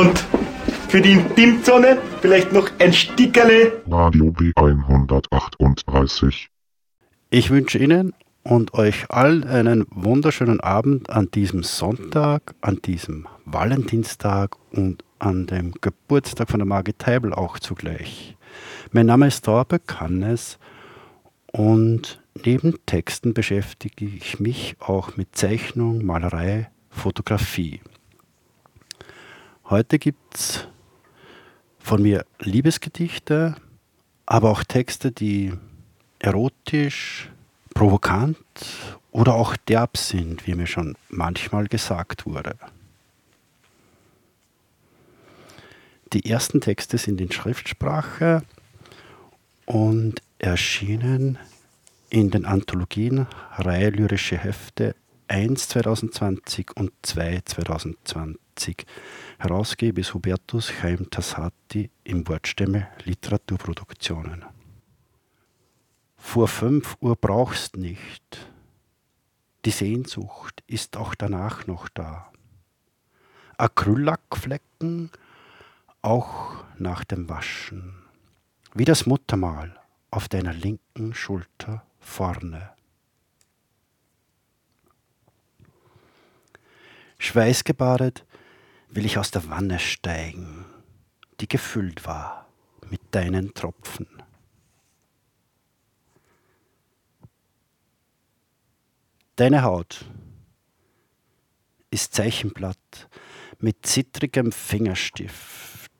Und für die Intimzone vielleicht noch ein Stickerle. Radio B138. Ich wünsche Ihnen und euch allen einen wunderschönen Abend an diesem Sonntag, an diesem Valentinstag und an dem Geburtstag von der Margit Teibel auch zugleich. Mein Name ist Torbe Kannes und neben Texten beschäftige ich mich auch mit Zeichnung, Malerei, Fotografie. Heute gibt es von mir Liebesgedichte, aber auch Texte, die erotisch, provokant oder auch derb sind, wie mir schon manchmal gesagt wurde. Die ersten Texte sind in Schriftsprache und erschienen in den Anthologien Reihe Lyrische Hefte 1 2020 und 2 2020. Herausgeber ist Hubertus Chaim Tassati im Wortstämme Literaturproduktionen. Vor fünf Uhr brauchst nicht. Die Sehnsucht ist auch danach noch da. Acryllackflecken auch nach dem Waschen. Wie das Muttermal auf deiner linken Schulter vorne. Schweißgebadet will ich aus der Wanne steigen, die gefüllt war mit deinen Tropfen. Deine Haut ist Zeichenblatt mit zittrigem Fingerstift,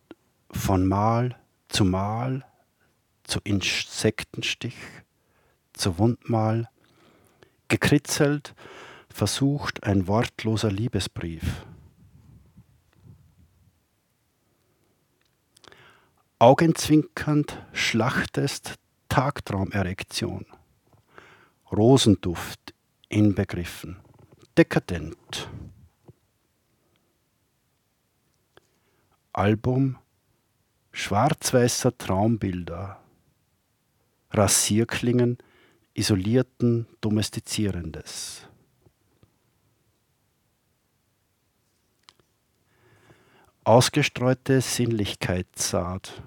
von Mal zu Mal, zu Insektenstich, zu Wundmal, gekritzelt, versucht ein wortloser Liebesbrief. Augenzwinkernd schlachtest Tagtraumerektion, Rosenduft inbegriffen, dekadent. Album schwarz-weißer Traumbilder, Rasierklingen, isolierten Domestizierendes. Ausgestreute Sinnlichkeitssaat,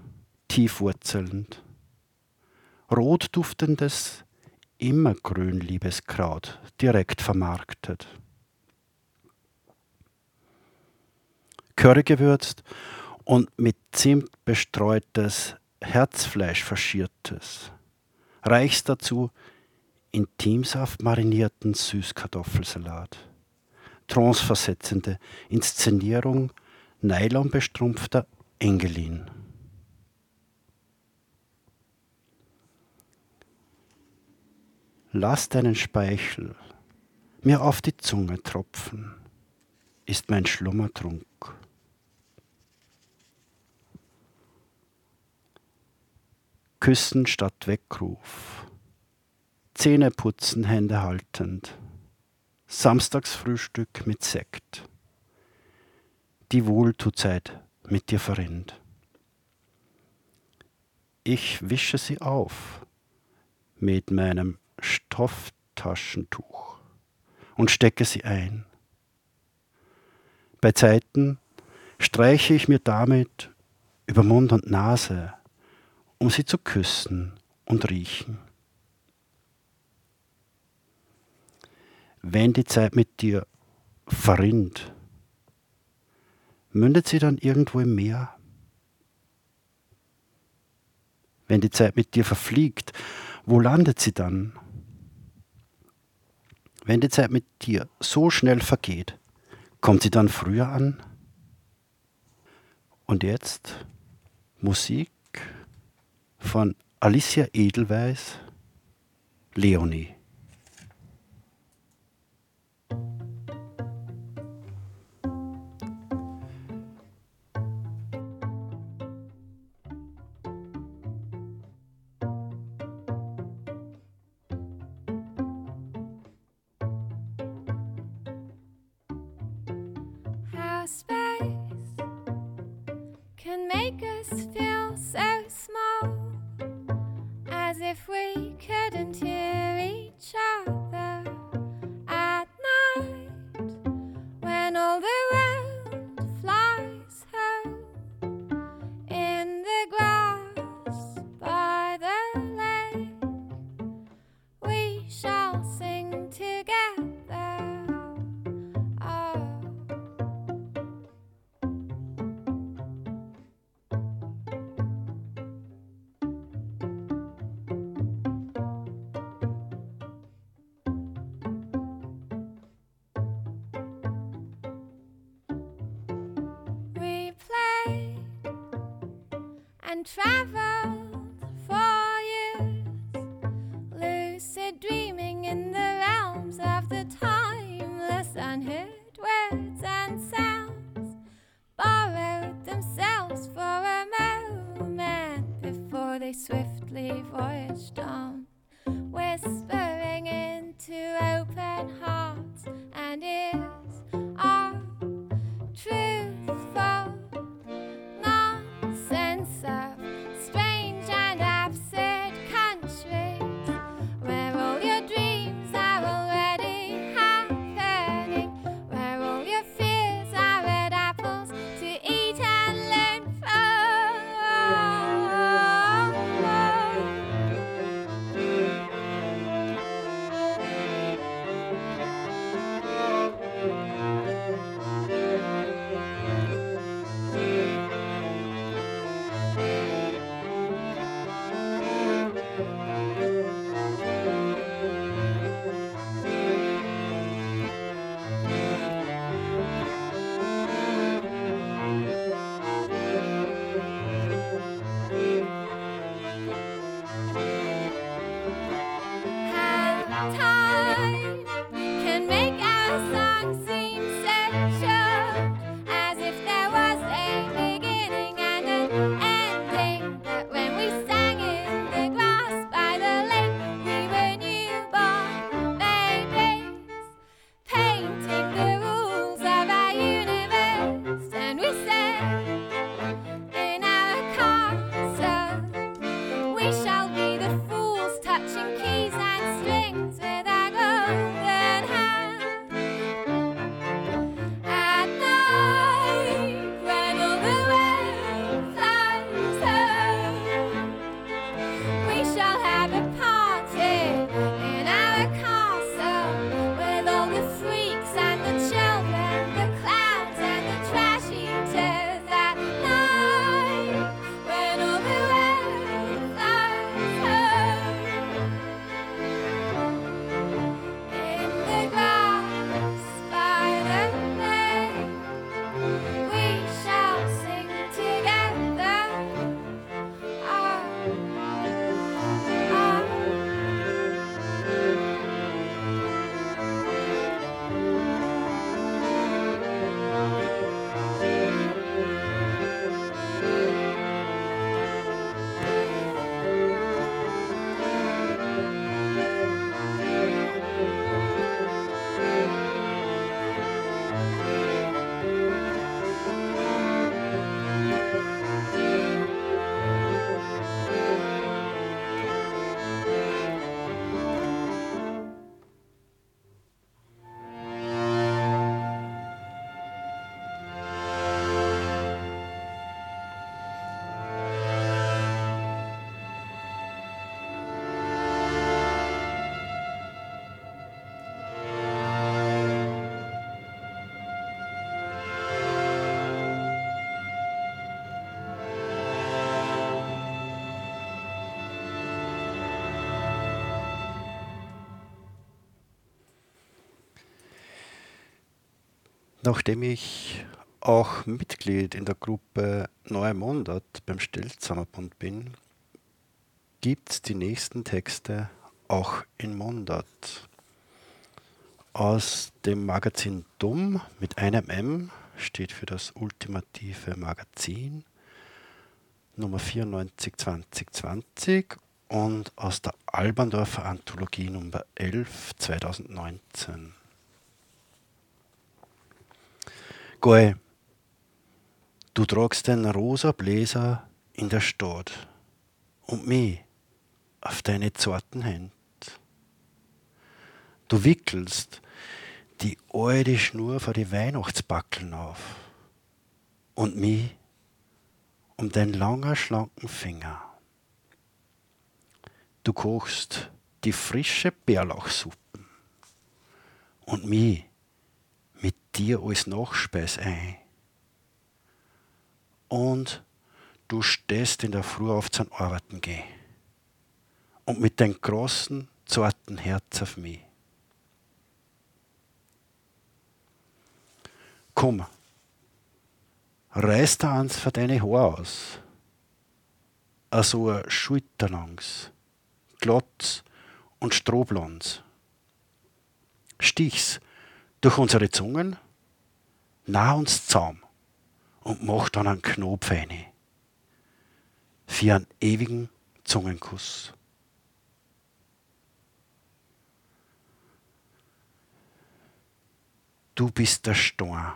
tiefwurzelnd, rotduftendes immergrün Liebeskraut, direkt vermarktet. Curry gewürzt und mit Zimt bestreutes Herzfleisch verschiertes. Reichst dazu Intimsaft marinierten Süßkartoffelsalat. Tranceversetzende Inszenierung nylonbestrumpfter Engelin. Lass deinen Speichel mir auf die Zunge tropfen, ist mein Schlummertrunk. Küssen statt Weckruf, Zähne putzen, Hände haltend, Samstagsfrühstück mit Sekt, die Wohltutzeit mit dir verrinnt. Ich wische sie auf mit meinem Stofftaschentuch und stecke sie ein. Bei Zeiten streiche ich mir damit über Mund und Nase um sie zu küssen und riechen. Wenn die Zeit mit dir verrinnt, mündet sie dann irgendwo im Meer? Wenn die Zeit mit dir verfliegt, wo landet sie dann? Wenn die Zeit mit dir so schnell vergeht, kommt sie dann früher an? Und jetzt Musik von Alicia Edelweiss, Leonie. our space can make us feel so small, as if we couldn't hear each other. Traveled for years, lucid dreaming in the realms of the timeless, unheard Nachdem ich auch Mitglied in der Gruppe Neue Mondat beim Stelzhammerbund bin, gibt es die nächsten Texte auch in Mondat. Aus dem Magazin Dumm mit einem M steht für das ultimative Magazin Nummer 94 2020 und aus der Alberndorfer Anthologie Nummer 11 2019. Goi, du tragst den rosa Bläser in der Stadt und mich auf deine zarten Hände. Du wickelst die alte Schnur vor die Weihnachtsbackeln auf und mich um den langen, schlanken Finger. Du kochst die frische Bärlauchsuppen und mich mit dir als Nachspeis ein. Und du stehst in der Früh auf zum Arbeiten gehen. Und mit deinem großen, zarten Herz auf mich. Komm, reiß da eins für deine Haare aus so ein Schulterlangs, glatt und strohblondes. Stich's durch unsere Zungen, nah uns zaum und mach dann einen Knopf rein. Für einen ewigen Zungenkuss. Du bist der Storn,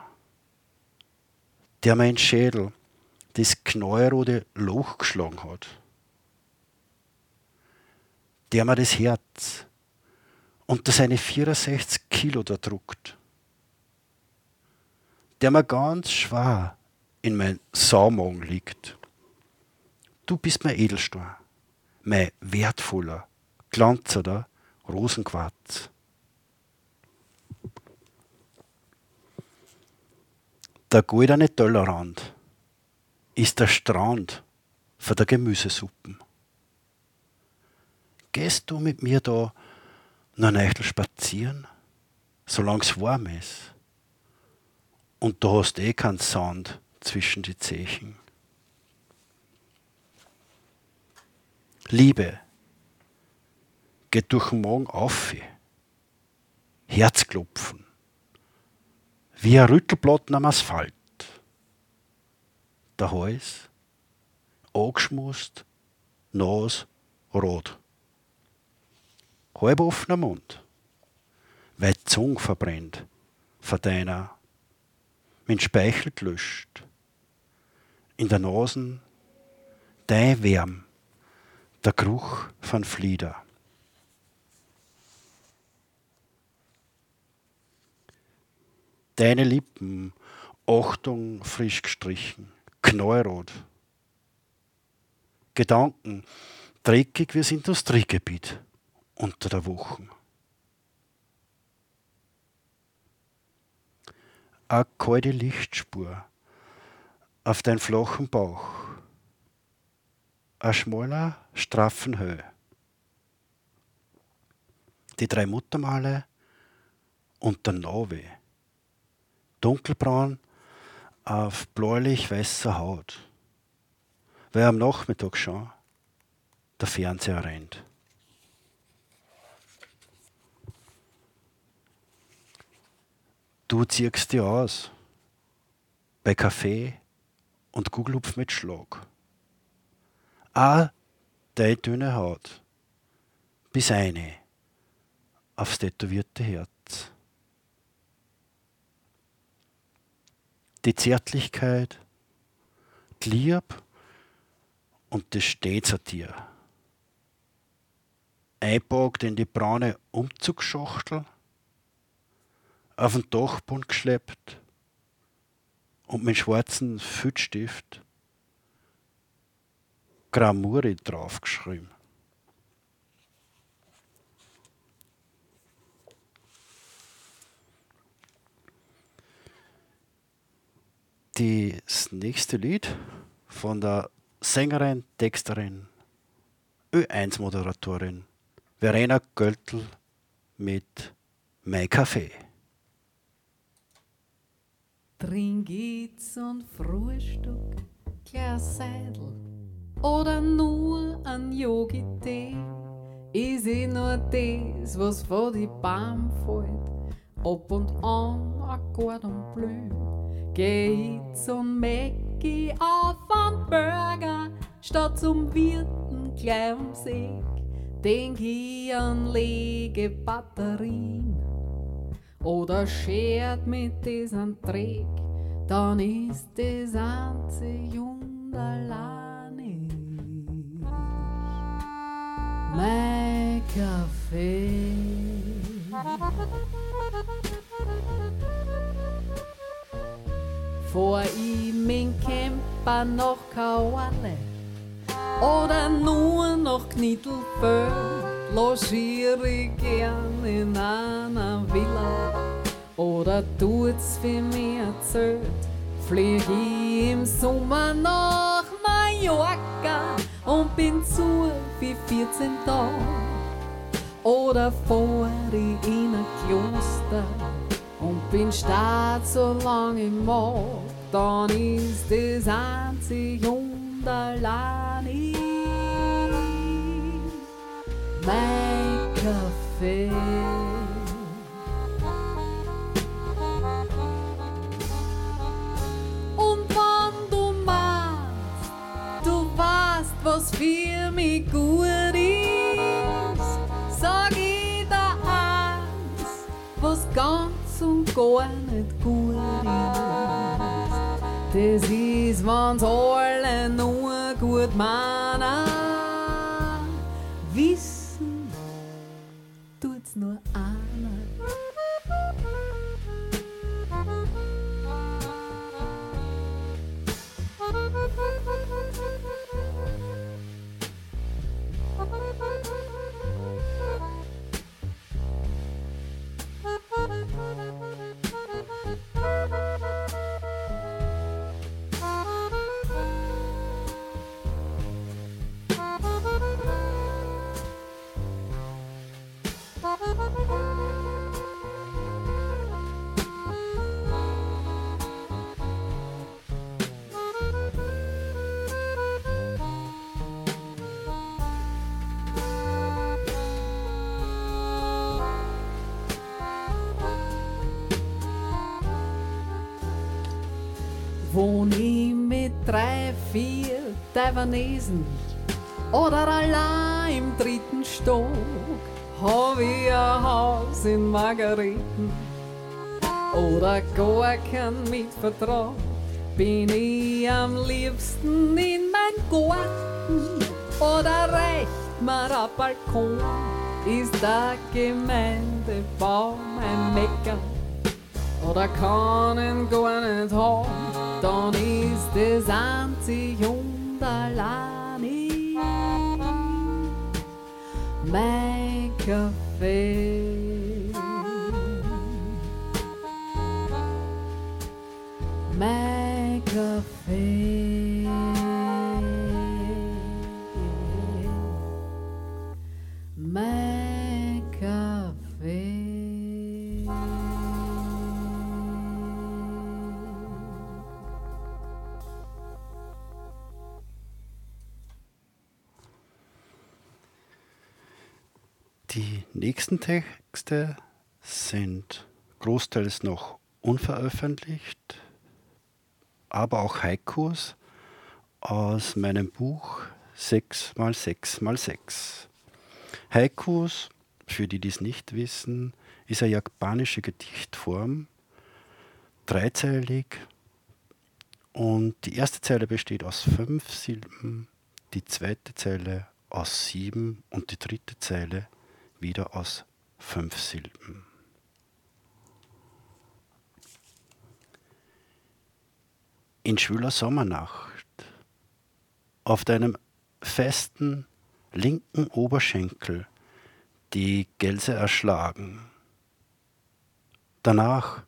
der mein Schädel das knallrote Loch geschlagen hat, der mir das Herz unter seine 64 Kilo da druckt, der mir ganz schwer in mein Saumagen liegt. Du bist mein Edelstein, mein wertvoller, glanzender Rosenquarz. Der goldene Tellerrand ist der Strand für der Gemüsesuppen. Gehst du mit mir da noch Nächtel spazieren, solang's warm ist? Und du hast eh keinen Sand zwischen die Zechen. Liebe geht durch den Morgen auf, Herzklopfen, wie ein Rüttelplatten am Asphalt. Der Hals, angeschmust, Nas rot. Halb offener Mund, weil die Zunge verbrennt von deiner, mit Speichel gelöscht. In der Nasen dein Wärm, der Geruch von Flieder. Deine Lippen, Achtung, frisch gestrichen, knallrot. Gedanken, dreckig wie das Industriegebiet unter der Woche. Eine kalte Lichtspur auf dein flachen Bauch. Ein schmaler, straffen Höhe. Die drei Muttermale und der Nave dunkelbraun auf bläulich-weißer Haut. Weil am Nachmittag schon der Fernseher rennt. Du ziehst dich aus. Bei Kaffee und Gugelupf mit Schlag. Ah, deine dünne Haut. Bis eine aufs tätowierte Herz. die Zärtlichkeit, die Liebe und das stets an dir. Einpackt in die braune Umzugsschachtel, auf den Dachbund geschleppt und mit schwarzen Fütstift Gramuri draufgeschrieben. das nächste Lied von der Sängerin, Texterin, Ö1-Moderatorin Verena Göltl mit Mein Kaffee. Trink jetzt und Frühstück, Glas Seidel oder nur ein Yogi-Tee. Ist eh nur das, was vor die Baum fällt, ab und an ein Gordon Bleu. Geh zum Mäcki auf einen Burger, statt zum Wirten gleich am See. Denk ich an lege Batterien oder schert mit diesem Trick, dann ist das einzig und alleine mein Kaffee. Vor ich mein Camper noch Kauerle oder nur noch Knittelfeld, logiere ich gern in einer Villa. Oder tut's für mich erzählt, flieg ich im Sommer nach Mallorca und bin zu wie 14 Tage oder vor ich in ein Kloster und bin stark so lange ich mag, dann ist es einzig und allein ich mein Kaffee. Und wenn du meinst, du weißt, was für mich gut ist, sag ich dir eins, was ganz und gar nicht gut ist. Das ist, wenn's alle nur gut meinen. Wohn ich mit drei, vier Taiwanesen. Oder allein im dritten Stock, hab ich ein Haus in Margareten. Oder gar kein Mietvertrag, bin ich am liebsten in mein Garten. Oder reicht mir ein Balkon, ist der Gemeindebaum ein Mecker oder kann ihn gar nicht haben, dann ist es einzig und ich, mein Kaffee. Mein Kaffee. Die nächsten Texte sind großteils noch unveröffentlicht, aber auch Haikus aus meinem Buch 6x6x6. Haikus, für die dies nicht wissen, ist eine japanische Gedichtform, dreizeilig und die erste Zeile besteht aus fünf Silben, die zweite Zeile aus sieben und die dritte Zeile wieder aus fünf Silben. In schwüler Sommernacht, auf deinem festen linken Oberschenkel die Gelse erschlagen, danach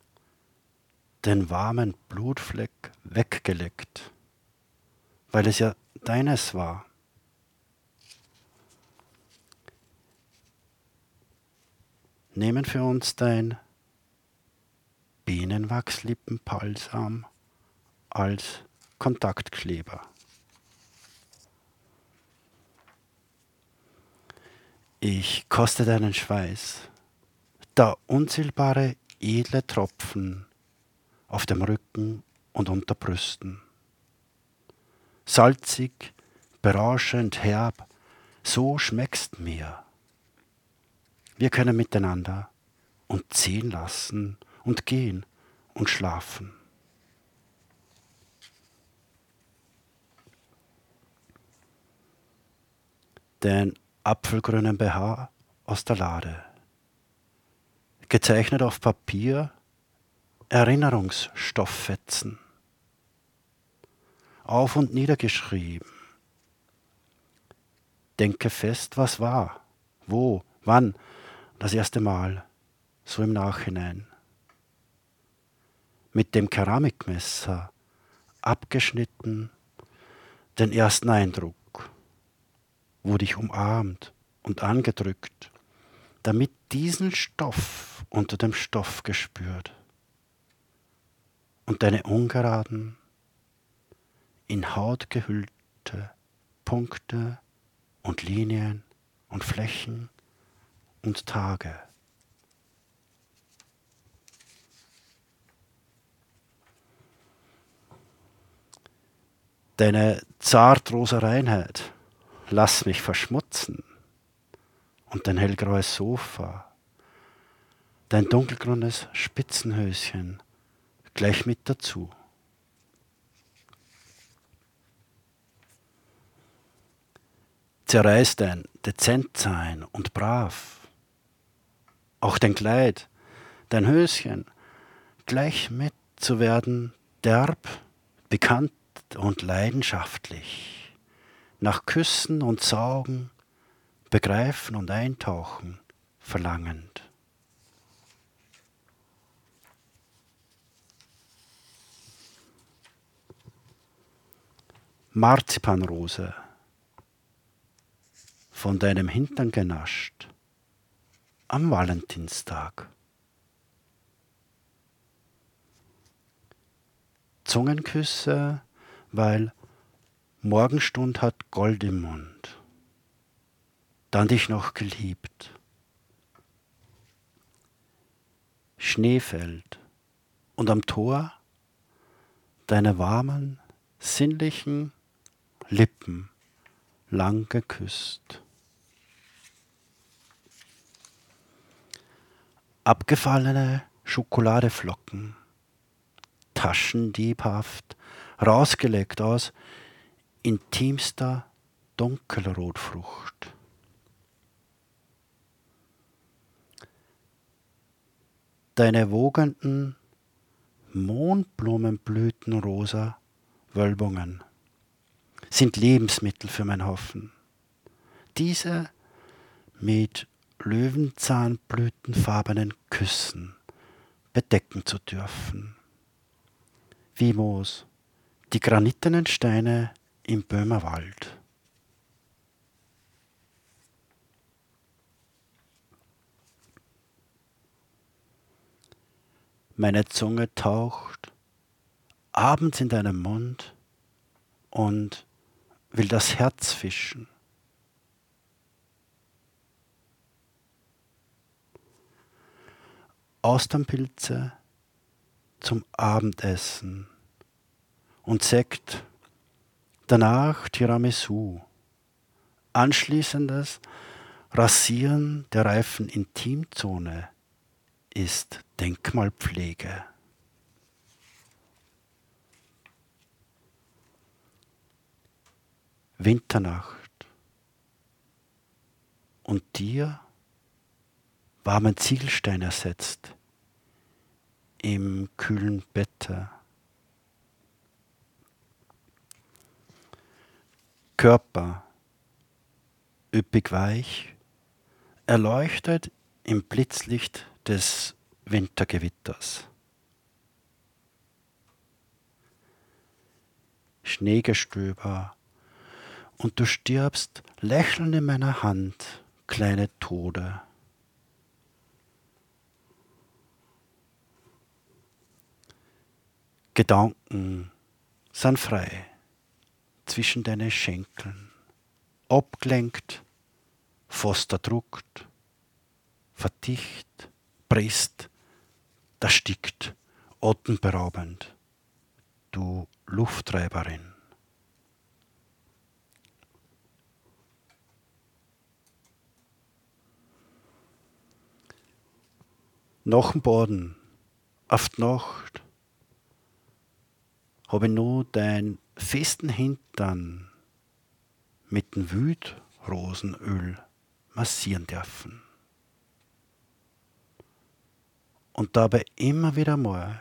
den warmen Blutfleck weggeleckt, weil es ja deines war. Nehmen für uns dein Bienenwachslippenbalsam als Kontaktkleber. Ich koste deinen Schweiß, da unzählbare edle Tropfen auf dem Rücken und unter Brüsten. Salzig, berauschend, herb, so schmeckst mir. Wir können miteinander und ziehen lassen und gehen und schlafen. Den apfelgrünen BH aus der Lade. Gezeichnet auf Papier Erinnerungsstofffetzen. Auf und niedergeschrieben. Denke fest, was war, wo, wann, das erste Mal, so im Nachhinein. Mit dem Keramikmesser abgeschnitten, den ersten Eindruck, wurde ich umarmt und angedrückt, damit diesen Stoff unter dem Stoff gespürt und deine ungeraden, in Haut gehüllte Punkte und Linien und Flächen und Tage. Deine zartrosa Reinheit, lass mich verschmutzen. Und dein hellgraues Sofa, dein dunkelgrünes Spitzenhöschen gleich mit dazu. Zerreiß dein Dezentsein und brav, auch dein Kleid, dein Höschen, gleich mit zu werden, derb, bekannt und leidenschaftlich, nach Küssen und Saugen, Begreifen und Eintauchen verlangend. Marzipanrose, von deinem Hintern genascht, am Valentinstag. Zungenküsse, weil Morgenstund hat Gold im Mund, dann dich noch geliebt. Schnee fällt und am Tor deine warmen, sinnlichen Lippen lang geküsst. Abgefallene Schokoladeflocken, taschendiebhaft, rausgelegt aus intimster Dunkelrotfrucht. Deine wogenden Mohnblumenblütenrosa Wölbungen sind Lebensmittel für mein Hoffen. Diese mit löwenzahnblütenfarbenen Küssen bedecken zu dürfen. Wie Moos, die granitenen Steine im Böhmerwald. Meine Zunge taucht abends in deinem Mund und will das Herz fischen. Austernpilze zum Abendessen und Sekt, danach Tiramisu, anschließendes Rasieren der reifen Intimzone ist Denkmalpflege. Winternacht. Und dir warmen Ziegelstein ersetzt im kühlen Bette. Körper üppig weich, erleuchtet im Blitzlicht des Wintergewitters. Schneegestöber und du stirbst lächelnd in meiner Hand, kleine Tode. Gedanken sind frei zwischen deine Schenkeln, abgelenkt, fast erdruckt, verdicht, presst, erstickt, atemberaubend, du Lufttreiberin. Nach dem Baden, auf die Nacht, habe ich nur deinen festen Hintern mit dem Wütrosenöl massieren dürfen. Und dabei immer wieder mal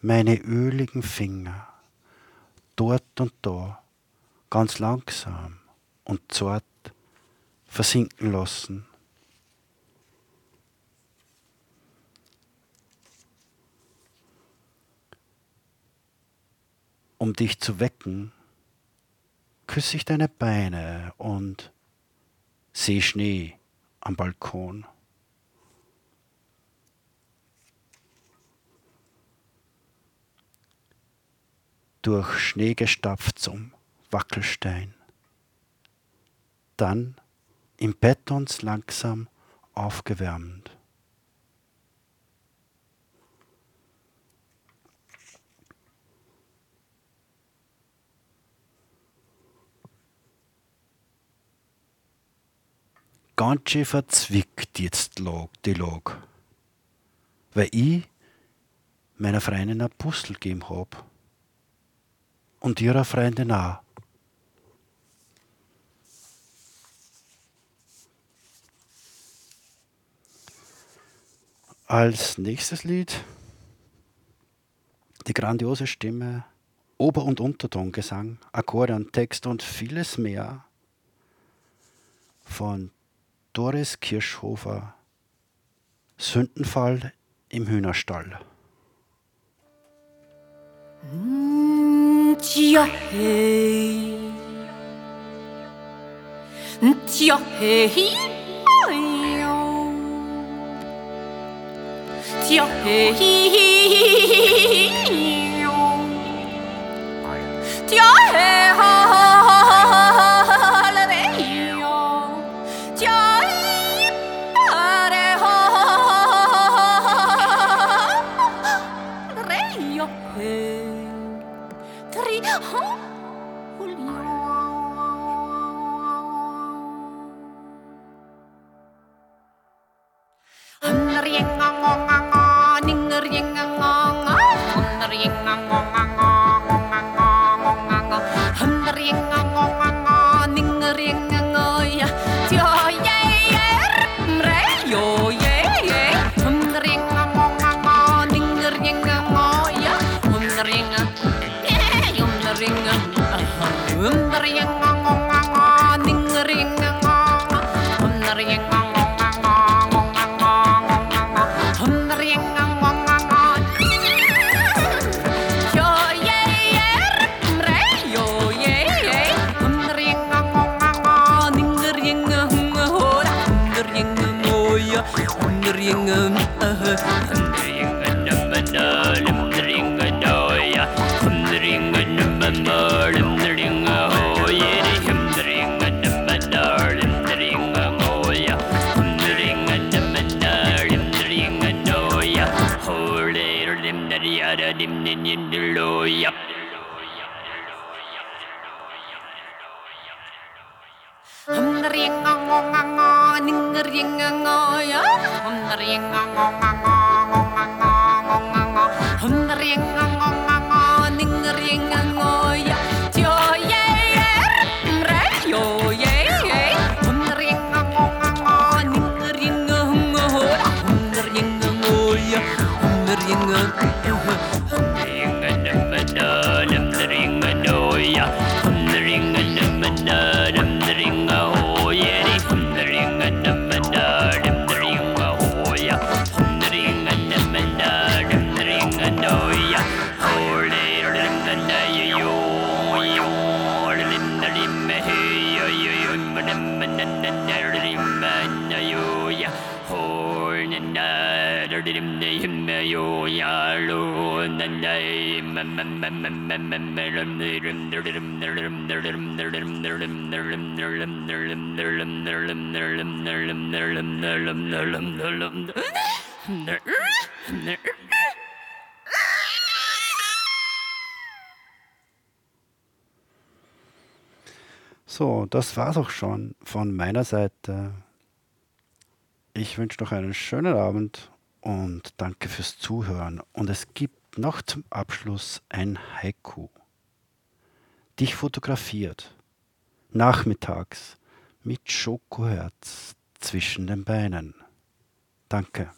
meine öligen Finger dort und da ganz langsam und zart versinken lassen um dich zu wecken, küsse ich deine Beine und sehe Schnee am Balkon. Durch Schnee gestapft zum Wackelstein. Dann im Bett uns langsam aufgewärmt. Ganz schön verzwickt jetzt lag, die lag, weil ich meiner Freundin ein Puzzle gegeben hab. Und ihrer Freundin auch. Als nächstes Lied. Die grandiose Stimme, Ober- und Untertongesang, Akkordeon, Text und vieles mehr von Doris Kirschhofer, Sündenfall im Hühnerstall. Tja hej Tja hej Tja hej Tja hej Hum, Hum So, das war's auch schon von meiner Seite. Ich wünsche noch einen schönen Abend und danke fürs Zuhören. Und es gibt noch zum Abschluss ein Haiku. Dich fotografiert, nachmittags mit Schokoherz zwischen den Beinen. Danke.